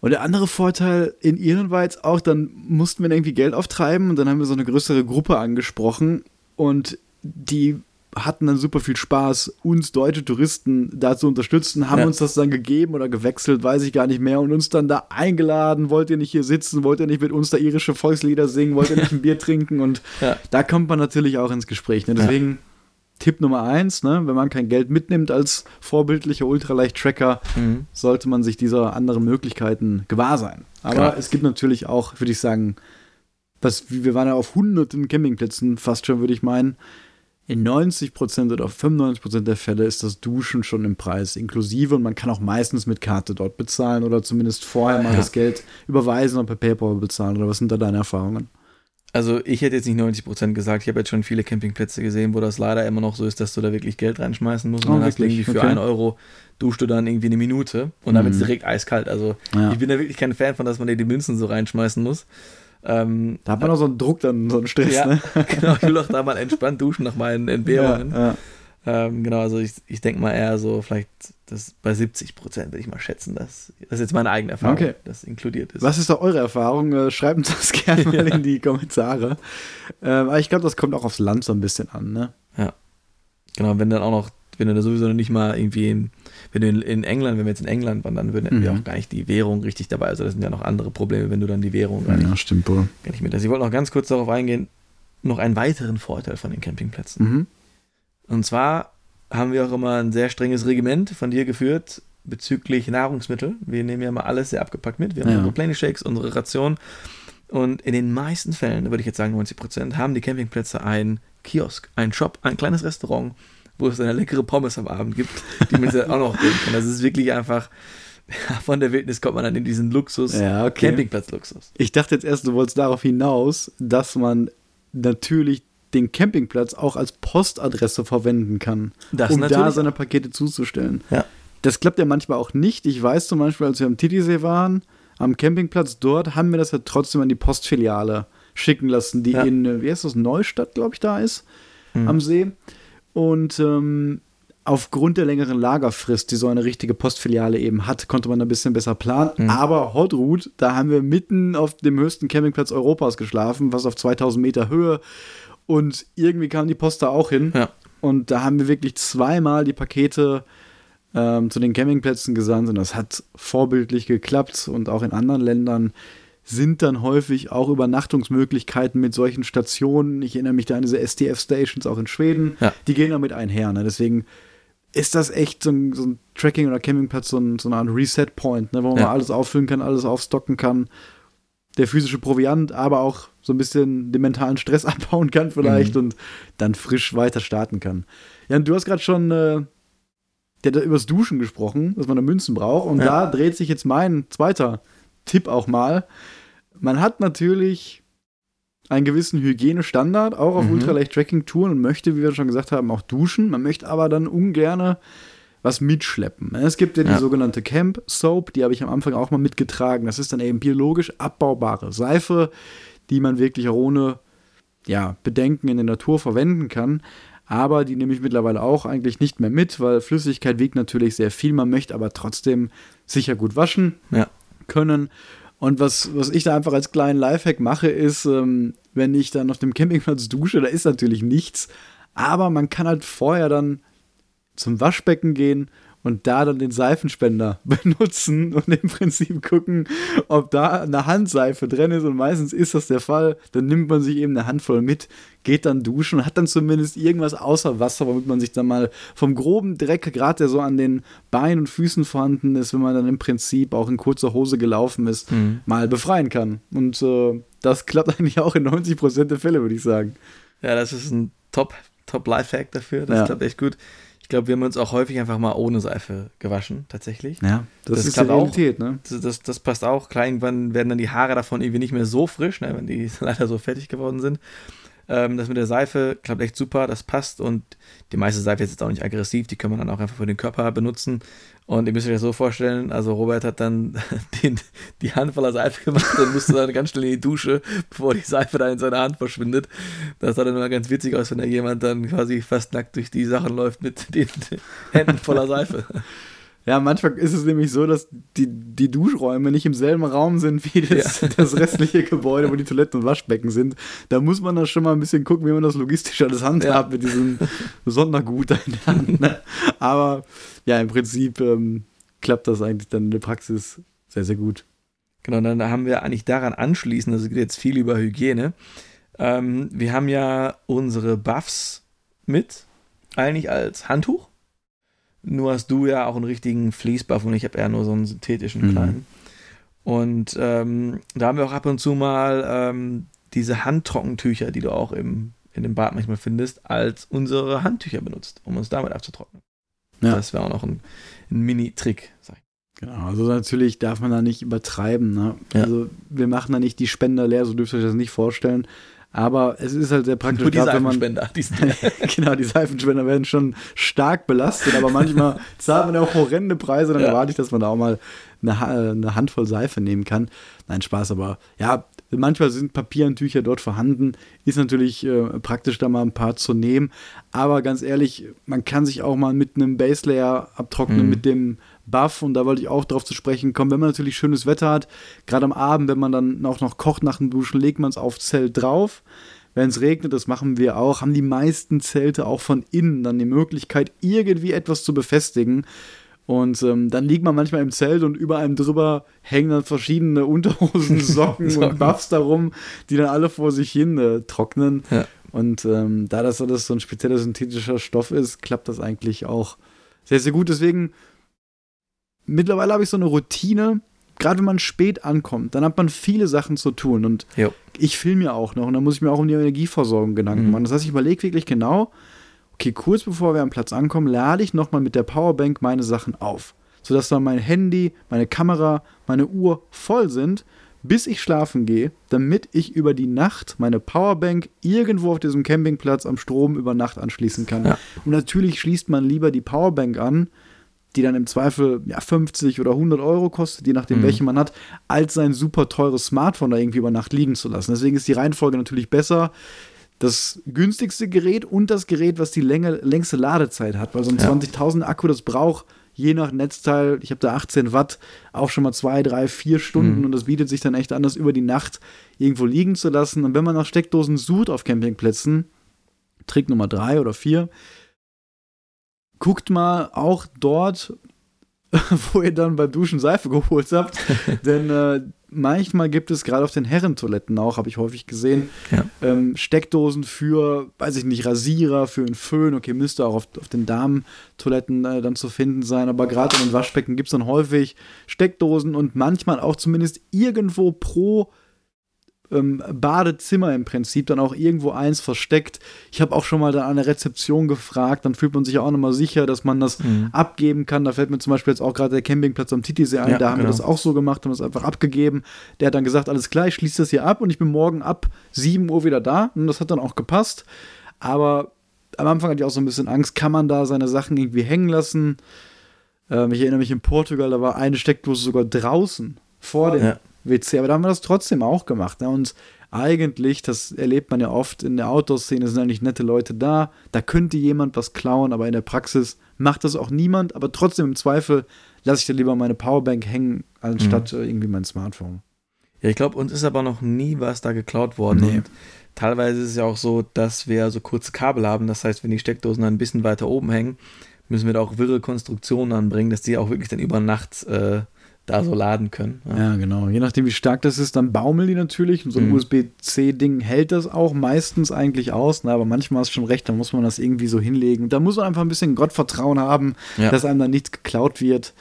Und der andere Vorteil in Irland war jetzt auch, dann mussten wir irgendwie Geld auftreiben und dann haben wir so eine größere Gruppe angesprochen und die hatten dann super viel Spaß, uns deutsche Touristen da zu unterstützen, haben Ja. uns das dann gegeben oder gewechselt, weiß ich gar nicht mehr, und uns dann da eingeladen, wollt ihr nicht hier sitzen, wollt ihr nicht mit uns da irische Volkslieder singen, wollt ihr nicht ein Bier trinken und Ja. da kommt man natürlich auch ins Gespräch. Ne? Deswegen Tipp Nummer eins, ne? wenn man kein Geld mitnimmt als vorbildlicher Ultraleicht-Tracker, Mhm. sollte man sich dieser anderen Möglichkeiten gewahr sein. Aber Klar. es gibt natürlich auch, würde ich sagen, was, wir waren ja auf hunderten Campingplätzen, fast schon, würde ich meinen. In 90% oder 95% der Fälle ist das Duschen schon im Preis inklusive und man kann auch meistens mit Karte dort bezahlen oder zumindest vorher mal Ja. das Geld überweisen und per PayPal bezahlen. Oder was sind da deine Erfahrungen? Also ich hätte jetzt nicht 90% gesagt, ich habe jetzt schon viele Campingplätze gesehen, wo das leider immer noch so ist, dass du da wirklich Geld reinschmeißen musst und Oh, dann hast du wirklich? irgendwie für Okay. 1 Euro duschst du dann irgendwie eine Minute und dann wird es Mhm. direkt eiskalt. Also Ja. ich bin da wirklich kein Fan von, dass man dir die Münzen so reinschmeißen muss. Ähm, Da hat man auch so einen Druck, dann so einen Stress, ja, ne? *laughs* genau, ich will doch da mal entspannt duschen nach meinen Entbehrungen. Ja, ja. Ähm, genau, also ich, ich denke mal eher so vielleicht das bei 70 Prozent würde ich mal schätzen, dass das ist jetzt meine eigene Erfahrung, Okay. das inkludiert ist. Was ist da eure Erfahrung? Äh, Schreibt uns das *laughs* gerne mal Ja. in die Kommentare. Ähm, aber ich glaube, das kommt auch aufs Land so ein bisschen an, ne? Genau, wenn dann auch noch, wenn du da sowieso noch nicht mal irgendwie, in, wenn du in, in England, wenn wir jetzt in England waren, dann würden hätten wir Mhm. auch gar nicht die Währung richtig dabei. Also das sind ja noch andere Probleme, wenn du dann die Währung gar nicht, stimmt wohl. gar nicht mit hast. Ich wollte noch ganz kurz darauf eingehen, noch einen weiteren Vorteil von den Campingplätzen. Mhm. Und zwar haben wir auch immer ein sehr strenges Regiment von dir geführt bezüglich Nahrungsmittel. Wir nehmen ja mal alles sehr abgepackt mit. Wir haben Ja. unsere Plenty Shakes, unsere Ration. Und in den meisten Fällen, da würde ich jetzt sagen 90 Prozent, haben die Campingplätze einen Kiosk, einen Shop, ein kleines Restaurant, wo es eine leckere Pommes am Abend gibt, die man sich *laughs* auch noch geben kann. Das ist wirklich einfach, von der Wildnis kommt man dann in diesen Luxus, Ja, okay. Campingplatz-Luxus. Ich dachte jetzt erst, du wolltest darauf hinaus, dass man natürlich den Campingplatz auch als Postadresse verwenden kann, Das um da seine Pakete zuzustellen. Ja. Das klappt ja manchmal auch nicht. Ich weiß zum Beispiel, als wir am Titisee waren, am Campingplatz dort, haben wir das ja trotzdem an die Postfiliale schicken lassen, die Ja. in, wie heißt das, Neustadt, glaube ich, da ist, Mhm. am See. Und ähm, aufgrund der längeren Lagerfrist, die so eine richtige Postfiliale eben hat, konnte man ein bisschen besser planen. Mhm. Aber Hot Route, da haben wir mitten auf dem höchsten Campingplatz Europas geschlafen, was auf 2000 Meter Höhe. Und irgendwie kam die Post da auch hin. Ja. Und da haben wir wirklich zweimal die Pakete ähm, zu den Campingplätzen gesandt und das hat vorbildlich geklappt. Und auch in anderen Ländern sind dann häufig auch Übernachtungsmöglichkeiten mit solchen Stationen. Ich erinnere mich da an diese STF-Stations auch in Schweden. Ja. Die gehen damit einher. Ne? Deswegen ist das echt so ein, so ein Tracking- oder Campingplatz, so, ein, so eine Art Reset-Point, ne? wo man Ja. alles auffüllen kann, alles aufstocken kann. Der physische Proviant, aber auch so ein bisschen den mentalen Stress *laughs* abbauen kann vielleicht Mhm. und dann frisch weiter starten kann. Ja, und du hast gerade schon äh, der hat übers Duschen gesprochen, dass man da Münzen braucht. Und Ja. da dreht sich jetzt mein zweiter Tipp auch mal. Man hat natürlich einen gewissen Hygienestandard, auch auf Mhm. Ultraleicht-Tracking-Touren und möchte, wie wir schon gesagt haben, auch duschen. Man möchte aber dann ungerne was mitschleppen. Es gibt ja die Ja. sogenannte Camp Soap, die habe ich am Anfang auch mal mitgetragen. Das ist dann eben biologisch abbaubare Seife, die man wirklich auch ohne ja, Bedenken in der Natur verwenden kann. Aber die nehme ich mittlerweile auch eigentlich nicht mehr mit, weil Flüssigkeit wiegt natürlich sehr viel. Man möchte aber trotzdem sicher gut waschen Ja. können. Und was, was ich da einfach als kleinen Lifehack mache, ist, ähm, wenn ich dann auf dem Campingplatz dusche, da ist natürlich nichts. Aber man kann halt vorher dann zum Waschbecken gehen und da dann den Seifenspender *laughs* benutzen und im Prinzip gucken, ob da eine Handseife drin ist. Und meistens ist das der Fall. Dann nimmt man sich eben eine Handvoll mit, geht dann duschen und hat dann zumindest irgendwas außer Wasser, womit man sich dann mal vom groben Dreck, gerade der so an den Beinen und Füßen vorhanden ist, wenn man dann im Prinzip auch in kurzer Hose gelaufen ist, Mhm. mal befreien kann. Und äh, das klappt *laughs* eigentlich auch in 90% der Fälle, würde ich sagen. Ja, das ist ein Top, Top Lifehack dafür. Das Ja. klappt echt gut. Ich glaube, wir haben uns auch häufig einfach mal ohne Seife gewaschen, tatsächlich. Ja, das, Das ist die auch. Realität, ne? Das, das, das passt auch. Klar, irgendwann werden dann die Haare davon irgendwie nicht mehr so frisch, ne, wenn die *laughs* leider so fertig geworden sind. Ähm, das mit der Seife klappt echt super, das passt und die meiste Seife ist jetzt auch nicht aggressiv, die kann man dann auch einfach für den Körper benutzen. Und ihr müsst euch das so vorstellen, also Robert hat dann *laughs* den, die Hand voller Seife gemacht und musste dann ganz schnell in die Dusche, bevor die Seife dann in seiner Hand verschwindet. Das sah dann immer ganz witzig aus, wenn da jemand dann quasi fast nackt durch die Sachen läuft mit den *laughs* Händen voller Seife. Ja, manchmal ist es nämlich so, dass die, die Duschräume nicht im selben Raum sind wie das, Ja. das restliche Gebäude, wo die Toiletten und Waschbecken sind. Da muss man dann schon mal ein bisschen gucken, wie man das logistisch alles handhabt mit diesem Sondergut da in der Hand. Ne? Aber ja, im Prinzip ähm, klappt das eigentlich dann in der Praxis sehr, sehr gut. Genau, dann haben wir eigentlich daran anschließend, also geht jetzt viel über Hygiene. Ähm, wir haben ja unsere Buffs mit, eigentlich als Handtuch. Nur hast du ja auch einen richtigen Fließbuff und ich habe eher nur so einen synthetischen Mhm. kleinen. Und ähm, da haben wir auch ab und zu mal ähm, diese Handtrockentücher, die du auch im, in dem Bad manchmal findest, als unsere Handtücher benutzt, um uns damit abzutrocknen. Ja. Das wäre auch noch ein, ein Mini-Trick, sag ich. Genau, also natürlich darf man da nicht übertreiben. Ne? Ja. Also wir machen da nicht die Spender leer, so dürft ihr euch das nicht vorstellen. Aber es ist halt sehr praktisch. Nur die grad, wenn man- Seifenspender, die sind *laughs* genau, die Seifenspender werden schon stark belastet, aber manchmal *laughs* zahlt man ja auch horrende Preise, dann Ja. erwarte ich, dass man da auch mal eine, äh, eine Handvoll Seife nehmen kann. Nein, Spaß, aber ja, manchmal sind Papierentücher dort vorhanden, ist natürlich äh, praktisch, da mal ein paar zu nehmen, aber ganz ehrlich, man kann sich auch mal mit einem Baselayer abtrocknen, Mhm. mit dem Buff und da wollte ich auch drauf zu sprechen kommen, wenn man natürlich schönes Wetter hat, gerade am Abend, wenn man dann auch noch kocht nach dem Duschen, legt man es auf Zelt drauf. Wenn es regnet, das machen wir auch, haben die meisten Zelte auch von innen dann die Möglichkeit, irgendwie etwas zu befestigen. Und ähm, dann liegt man manchmal im Zelt und über einem drüber hängen dann verschiedene Unterhosen, Socken *laughs* Socken. und Buffs darum, die dann alle vor sich hin äh, trocknen. Ja. Und ähm, da das alles so ein spezieller synthetischer Stoff ist, klappt das eigentlich auch sehr, sehr gut. Deswegen, mittlerweile habe ich so eine Routine, gerade wenn man spät ankommt, dann hat man viele Sachen zu tun. Und Jo. ich filme ja auch noch und dann muss ich mir auch um die Energieversorgung Gedanken Mhm. machen. Das heißt, ich überlege wirklich genau, okay, kurz bevor wir am Platz ankommen, lade ich nochmal mit der Powerbank meine Sachen auf. Sodass dann mein Handy, meine Kamera, meine Uhr voll sind, bis ich schlafen gehe, damit ich über die Nacht meine Powerbank irgendwo auf diesem Campingplatz am Strom über Nacht anschließen kann. Ja. Und natürlich schließt man lieber die Powerbank an, die dann im Zweifel ja, 50 oder 100 Euro kostet, je nachdem, Mhm. welche man hat, als sein super teures Smartphone da irgendwie über Nacht liegen zu lassen. Deswegen ist die Reihenfolge natürlich besser. Das günstigste Gerät und das Gerät, was die Länge, längste Ladezeit hat, weil so ein Ja. 20.000 Akku, das braucht je nach Netzteil, ich habe da 18 Watt, auch schon mal zwei, drei, vier Stunden Mhm. und das bietet sich dann echt an, das über die Nacht irgendwo liegen zu lassen. Und wenn man nach Steckdosen sucht auf Campingplätzen, Trick Nummer drei oder vier, guckt mal auch dort, *laughs* wo ihr dann beim Duschen Seife geholt habt. *laughs* Denn äh, manchmal gibt es gerade auf den Herrentoiletten auch, habe ich häufig gesehen, Ja. ähm, Steckdosen für, weiß ich nicht, Rasierer, für einen Föhn. Okay, müsste auch auf, auf den Damentoiletten äh, dann zu finden sein. Aber gerade in den Waschbecken gibt es dann häufig Steckdosen und manchmal auch zumindest irgendwo pro ähm, Badezimmer im Prinzip dann auch irgendwo eins versteckt. Ich habe auch schon mal da an der Rezeption gefragt, dann fühlt man sich ja auch nochmal sicher, dass man das Mhm. abgeben kann. Da fällt mir zum Beispiel jetzt auch gerade der Campingplatz am Titisee ein, Ja, da haben wir genau. das auch so gemacht, haben es einfach abgegeben. Der hat dann gesagt, alles klar, ich schließe das hier ab und ich bin morgen ab 7 Uhr wieder da und das hat dann auch gepasst. Aber am Anfang hatte ich auch so ein bisschen Angst, kann man da seine Sachen irgendwie hängen lassen? Ähm, ich erinnere mich in Portugal, da war eine Steckdose sogar draußen vor dem Ja. WC, aber da haben wir das trotzdem auch gemacht. Ne? Und eigentlich, das erlebt man ja oft in der Outdoor-Szene, sind eigentlich nette Leute da. Da könnte jemand was klauen, aber in der Praxis macht das auch niemand. Aber trotzdem im Zweifel lasse ich da lieber meine Powerbank hängen, anstatt äh, irgendwie mein Smartphone. Ja, ich glaube, uns ist aber noch nie was da geklaut worden. Nee. Und teilweise ist es ja auch so, dass wir so kurze Kabel haben. Das heißt, wenn die Steckdosen dann ein bisschen weiter oben hängen, müssen wir da auch wirre Konstruktionen anbringen, dass die auch wirklich dann über Nacht äh, da so laden können. Ja. Ja, genau. Je nachdem, wie stark das ist, dann baumeln die natürlich. Und so ein Mhm. USB-C-Ding hält das auch meistens eigentlich aus. Ne? Aber manchmal hast du schon recht, da muss man das irgendwie so hinlegen. Da muss man einfach ein bisschen Gottvertrauen haben, Ja. dass einem dann nichts geklaut wird.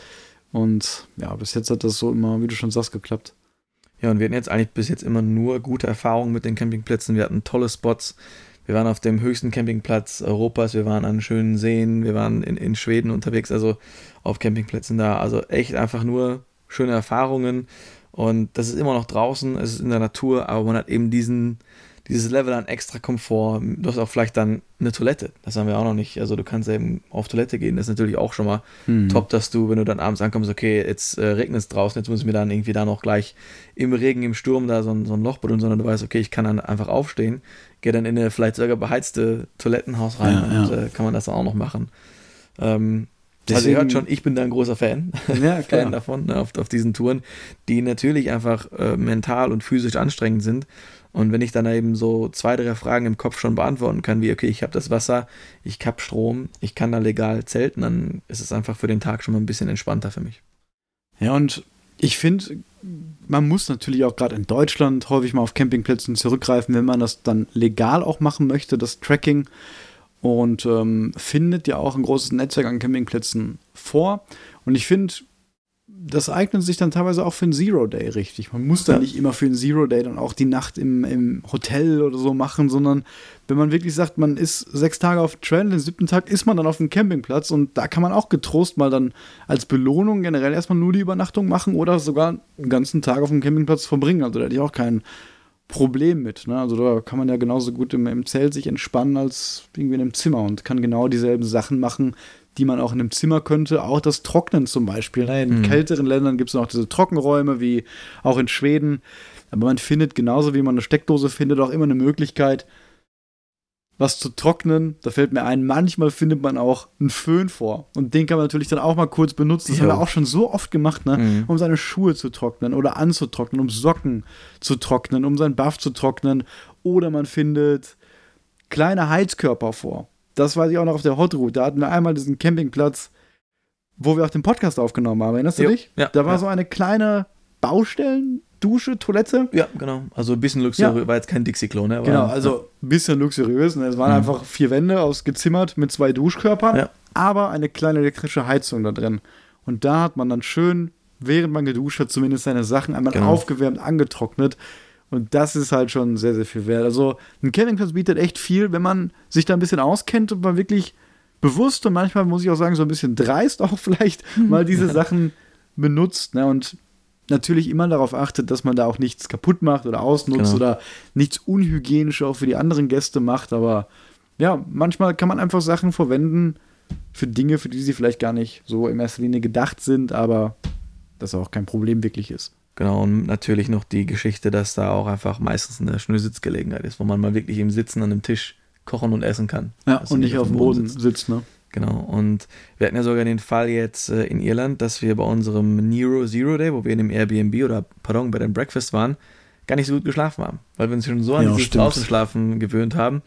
Und ja, bis jetzt hat das so immer, wie du schon sagst, geklappt. Ja, und wir hatten jetzt eigentlich bis jetzt immer nur gute Erfahrungen mit den Campingplätzen. Wir hatten tolle Spots. Wir waren auf dem höchsten Campingplatz Europas. Wir waren an schönen Seen. Wir waren in, in Schweden unterwegs, also auf Campingplätzen da. Also echt einfach nur schöne Erfahrungen. Und das ist immer noch draußen, es ist in der Natur, aber man hat eben diesen, dieses Level an extra Komfort. Du hast auch vielleicht dann eine Toilette. Das haben wir auch noch nicht. Also du kannst eben auf Toilette gehen. Das ist natürlich auch schon mal Mhm. top, dass du, wenn du dann abends ankommst, okay, jetzt äh, regnet es draußen, jetzt muss ich mir dann irgendwie da noch gleich im Regen, im Sturm da so ein, so ein Loch buddeln, sondern du weißt, okay, ich kann dann einfach aufstehen, gehe dann in eine vielleicht sogar beheizte Toilettenhaus rein Ja, und ja. Äh, kann man das dann auch noch machen. Ähm, also Deswegen- ihr hört schon, ich bin da ein großer Fan, Ja, *laughs* Fan klar. davon, ne, auf, auf diesen Touren, die natürlich einfach äh, mental und physisch anstrengend sind. Und wenn ich dann eben so zwei, drei Fragen im Kopf schon beantworten kann, wie, okay, ich habe das Wasser, ich habe Strom, ich kann da legal zelten, dann ist es einfach für den Tag schon mal ein bisschen entspannter für mich. Ja, und ich finde, man muss natürlich auch gerade in Deutschland häufig mal auf Campingplätzen zurückgreifen, wenn man das dann legal auch machen möchte, das Tracking. Und ähm, findet ja auch ein großes Netzwerk an Campingplätzen vor. Und ich finde, das eignet sich dann teilweise auch für einen Zero-Day richtig. Man muss da nicht immer für einen Zero-Day dann auch die Nacht im, im Hotel oder so machen, sondern wenn man wirklich sagt, man ist sechs Tage auf dem Trail, den siebten Tag ist man dann auf dem Campingplatz und da kann man auch getrost mal dann als Belohnung generell erstmal nur die Übernachtung machen oder sogar einen ganzen Tag auf dem Campingplatz verbringen. Also da hätte ich auch kein Problem mit. Ne? Also da kann man ja genauso gut im, im Zelt sich entspannen als irgendwie in einem Zimmer und kann genau dieselben Sachen machen, die man auch in einem Zimmer könnte. Auch das Trocknen zum Beispiel. Ne? In mhm. kälteren Ländern gibt es noch diese Trockenräume, wie auch in Schweden. Aber man findet genauso wie man eine Steckdose findet, auch immer eine Möglichkeit, was zu trocknen. Da fällt mir ein, manchmal findet man auch einen Föhn vor. Und den kann man natürlich dann auch mal kurz benutzen. Das jo. haben wir auch schon so oft gemacht, ne? Mhm. um seine Schuhe zu trocknen oder anzutrocknen, um Socken zu trocknen, um seinen Buff zu trocknen. Oder man findet kleine Heizkörper vor. Das weiß ich auch noch auf der Hot Route. Da hatten wir einmal diesen Campingplatz, wo wir auch den Podcast aufgenommen haben. Erinnerst du jo. dich? Ja, da war ja. so eine kleine Baustellen, Dusche, Toilette. Ja, genau. Also ein bisschen luxuriös, ja. war jetzt kein Dixie-Klon. Genau, also ein bisschen luxuriös. Ne? Es waren mhm. einfach vier Wände ausgezimmert mit zwei Duschkörpern, ja. aber eine kleine elektrische Heizung da drin. Und da hat man dann schön, während man geduscht hat, zumindest seine Sachen einmal genau. aufgewärmt, angetrocknet. Und das ist halt schon sehr, sehr viel wert. Also ein Campingplatz bietet echt viel, wenn man sich da ein bisschen auskennt und man wirklich bewusst und manchmal muss ich auch sagen, so ein bisschen dreist *laughs* auch vielleicht mal diese Sachen benutzt. Ne? Und natürlich immer darauf achtet, dass man da auch nichts kaputt macht oder ausnutzt genau. oder nichts unhygienisch auch für die anderen Gäste macht. Aber ja, manchmal kann man einfach Sachen verwenden für Dinge, für die sie vielleicht gar nicht so in erster Linie gedacht sind, aber das auch kein Problem wirklich ist. Genau, und natürlich noch die Geschichte, dass da auch einfach meistens eine schöne Sitzgelegenheit ist, wo man mal wirklich im Sitzen an einem Tisch kochen und essen kann. Ja, und nicht auf dem Boden sitzt, sitzt ne? Genau, und wir hatten ja sogar den Fall jetzt äh, in Irland, dass wir bei unserem Nero Zero Day, wo wir in dem Airbnb oder, pardon, bei dem Breakfast waren, gar nicht so gut geschlafen haben, weil wir uns schon so an ja, dieses draußen schlafen gewöhnt haben.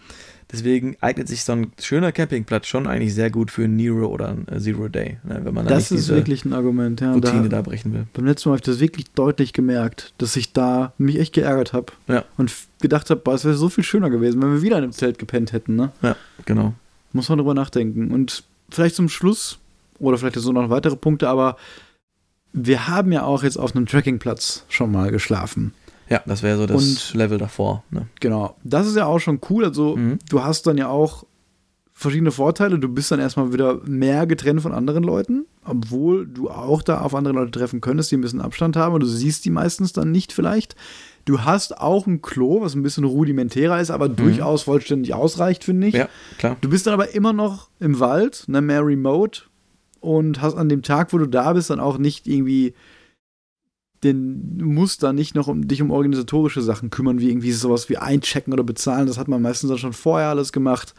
Deswegen eignet sich so ein schöner Campingplatz schon eigentlich sehr gut für ein Nero oder ein äh, Zero Day, ne, wenn man das ist wirklich ein Argument, ja. Routine da, da, brechen will. Beim letzten Mal habe ich das wirklich deutlich gemerkt, dass ich da mich echt geärgert habe ja. und gedacht habe, es wäre so viel schöner gewesen, wenn wir wieder in einem Zelt gepennt hätten, ne? Ja, genau. Muss man drüber nachdenken. Und vielleicht zum Schluss, oder vielleicht so noch weitere Punkte, aber wir haben ja auch jetzt auf einem Trekkingplatz schon mal geschlafen. Ja, das wäre so das Und, Level davor. Ne? Genau. Das ist ja auch schon cool. Also, mhm. du hast dann ja auch verschiedene Vorteile. Du bist dann erstmal wieder mehr getrennt von anderen Leuten, obwohl du auch da auf andere Leute treffen könntest, die ein bisschen Abstand haben und du siehst die meistens dann nicht vielleicht. Du hast auch ein Klo, was ein bisschen rudimentärer ist, aber mhm. durchaus vollständig ausreicht, finde ich. Ja, klar. Du bist dann aber immer noch im Wald, ne, mehr remote und hast an dem Tag, wo du da bist, dann auch nicht irgendwie den musst dann nicht noch um dich um organisatorische Sachen kümmern, wie irgendwie sowas wie einchecken oder bezahlen. Das hat man meistens dann schon vorher alles gemacht.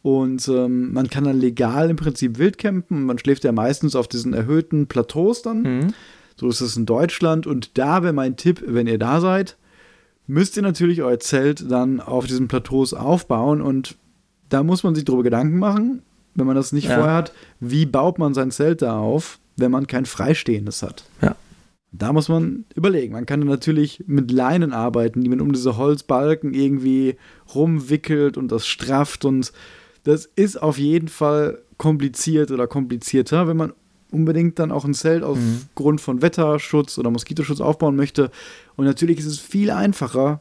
Und ähm, man kann dann legal im Prinzip wild campen. Man schläft ja meistens auf diesen erhöhten Plateaus dann. Mhm. So ist es in Deutschland. Und da wäre mein Tipp, wenn ihr da seid, müsst ihr natürlich euer Zelt dann auf diesen Plateaus aufbauen. Und da muss man sich darüber Gedanken machen, wenn man das nicht ja. vorher hat, wie baut man sein Zelt da auf, wenn man kein freistehendes hat. Ja. Da muss man überlegen. Man kann natürlich mit Leinen arbeiten, die man um diese Holzbalken irgendwie rumwickelt und das strafft. Und das ist auf jeden Fall kompliziert oder komplizierter, wenn man unbedingt dann auch ein Zelt aufgrund mhm. von Wetterschutz oder Moskitoschutz aufbauen möchte. Und natürlich ist es viel einfacher,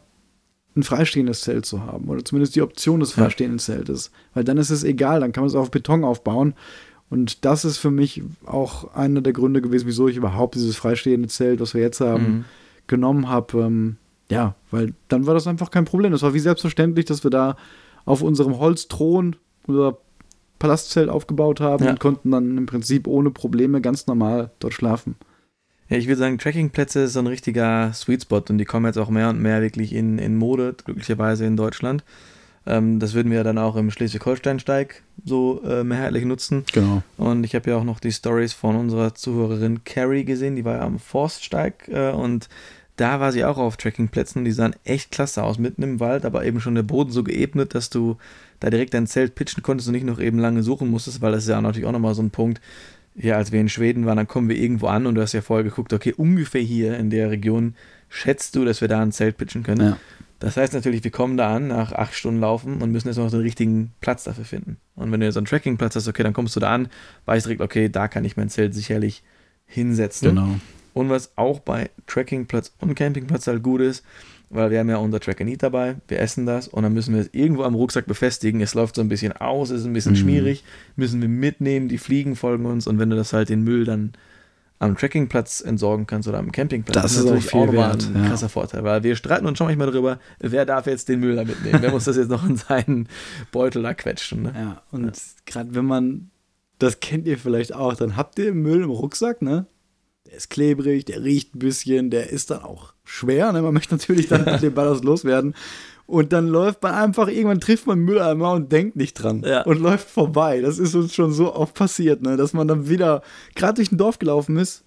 ein freistehendes Zelt zu haben oder zumindest die Option des freistehenden. Zeltes, weil dann ist es egal, dann kann man es auf Beton aufbauen. Und das ist für mich auch einer der Gründe gewesen, wieso ich überhaupt dieses freistehende Zelt, was wir jetzt haben, mhm. genommen habe. Ähm, ja, weil dann war das einfach kein Problem. Das war wie selbstverständlich, dass wir da auf unserem Holzthron unser Palastzelt aufgebaut haben ja. und konnten dann im Prinzip ohne Probleme ganz normal dort schlafen. Ja, ich würde sagen, Trekkingplätze ist so ein richtiger Sweet Spot und die kommen jetzt auch mehr und mehr wirklich in, in Mode, glücklicherweise in Deutschland. Ähm, das würden wir dann auch im Schleswig-Holstein-Steig so äh, mehrheitlich nutzen. Genau. Und ich habe ja auch noch die Stories von unserer Zuhörerin Carrie gesehen, die war ja am Forststeig äh, und da war sie auch auf Trekkingplätzen und die sahen echt klasse aus, mitten im Wald, aber eben schon der Boden so geebnet, dass du da direkt dein Zelt pitchen konntest und nicht noch eben lange suchen musstest, weil das ist ja natürlich auch nochmal so ein Punkt. Ja, als wir in Schweden waren, dann kommen wir irgendwo an und du hast ja vorher geguckt, okay, ungefähr hier in der Region schätzt du, dass wir da ein Zelt pitchen können. Ja. Das heißt natürlich, wir kommen da an nach acht Stunden Laufen und müssen jetzt noch den richtigen Platz dafür finden. Und wenn du jetzt einen Trekkingplatz hast, okay, dann kommst du da an, weißt direkt, okay, da kann ich mein Zelt sicherlich hinsetzen. Genau. Und was auch bei Trekkingplatz und Campingplatz halt gut ist, weil wir haben ja unser Track Eat dabei, wir essen das und dann müssen wir es irgendwo am Rucksack befestigen. Es läuft so ein bisschen aus, ist ein bisschen mhm. schmierig, müssen wir mitnehmen, die Fliegen folgen uns und wenn du das halt den Müll dann am Trekkingplatz entsorgen kannst oder am Campingplatz. Das, das ist natürlich auch, wert, ein krasser ja. Vorteil, weil wir streiten uns schon manchmal darüber, wer darf jetzt den Müll da mitnehmen, wer muss das jetzt noch in seinen Beutel da quetschen. Ne? Ja, und ja. gerade wenn man, das kennt ihr vielleicht auch, dann habt ihr Müll im Rucksack, ne? Der ist klebrig, der riecht ein bisschen, der ist dann auch schwer, ne? Man möchte natürlich dann den Ballast loswerden. Und dann läuft man einfach, irgendwann trifft man Mülleimer und denkt nicht dran. Ja. Und läuft vorbei. Das ist uns schon so oft passiert, ne? dass man dann wieder gerade durch ein Dorf gelaufen ist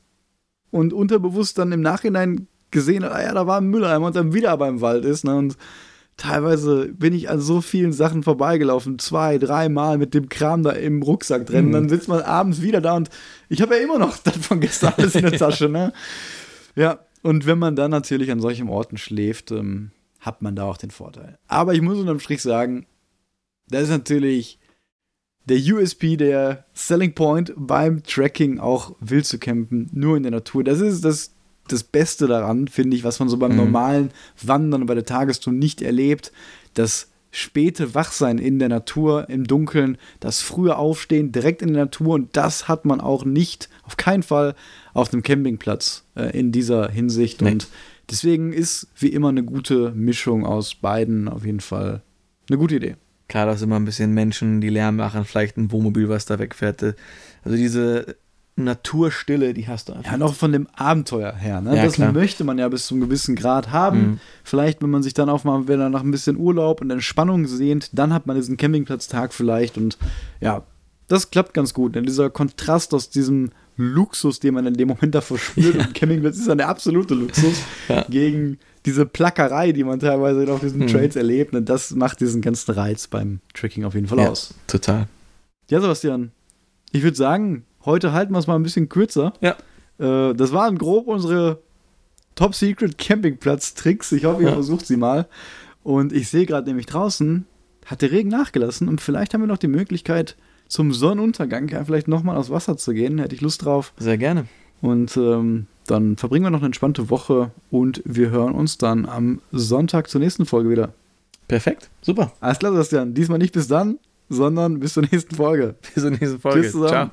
und unterbewusst dann im Nachhinein gesehen hat, ah ja, da war ein Mülleimer und dann wieder beim Wald ist. Ne? Und teilweise bin ich an so vielen Sachen vorbeigelaufen, zwei, dreimal mit dem Kram da im Rucksack drin. Mhm. Dann sitzt man abends wieder da und ich habe ja immer noch *laughs* das von gestern alles in der Tasche. Ne? Ja, und wenn man dann natürlich an solchen Orten schläft, ähm, hat man da auch den Vorteil. Aber ich muss unterm Strich sagen, das ist natürlich der USP, der Selling Point beim Tracking auch wild zu campen, nur in der Natur. Das ist das, das Beste daran, finde ich, was man so beim mhm. normalen Wandern und bei der Tagestour nicht erlebt. Das späte Wachsein in der Natur, im Dunkeln, das frühe Aufstehen direkt in der Natur und das hat man auch nicht, auf keinen Fall, auf dem Campingplatz äh, in dieser Hinsicht. Nee. Und Deswegen ist wie immer eine gute Mischung aus beiden auf jeden Fall eine gute Idee. Klar, da sind immer ein bisschen Menschen, die Lärm machen, vielleicht ein Wohnmobil, was da wegfährt. Also diese Naturstille, die hast du einfach. Ja, noch von dem Abenteuer her. Ne? Ja, das klar. möchte man ja bis zu einem gewissen Grad haben. Mhm. Vielleicht, wenn man sich dann auch mal, wenn er nach ein bisschen Urlaub und Entspannung sehnt, dann hat man diesen Campingplatztag vielleicht und ja, das klappt ganz gut. Denn dieser Kontrast aus diesem Luxus, den man in dem Moment da verspürt. Ja. Und Campingplatz ist dann der absolute Luxus *laughs* ja. gegen diese Plackerei, die man teilweise auf diesen hm. Trades erlebt. Und das macht diesen ganzen Reiz beim Tracking auf jeden Fall ja, aus. Total. Ja, Sebastian, ich würde sagen, heute halten wir es mal ein bisschen kürzer. Ja. Äh, das waren grob unsere Top Secret Campingplatz-Tricks. Ich hoffe, ihr ja. versucht sie mal. Und ich sehe gerade nämlich draußen, hat der Regen nachgelassen und vielleicht haben wir noch die Möglichkeit, zum Sonnenuntergang ja, vielleicht nochmal aufs Wasser zu gehen. Hätte ich Lust drauf. Sehr gerne. Und ähm, dann verbringen wir noch eine entspannte Woche und wir hören uns dann am Sonntag zur nächsten Folge wieder. Perfekt, super. Alles klar, Sebastian. Diesmal nicht bis dann, sondern bis zur nächsten Folge. Bis zur nächsten Folge. Tschüss zusammen. Ciao.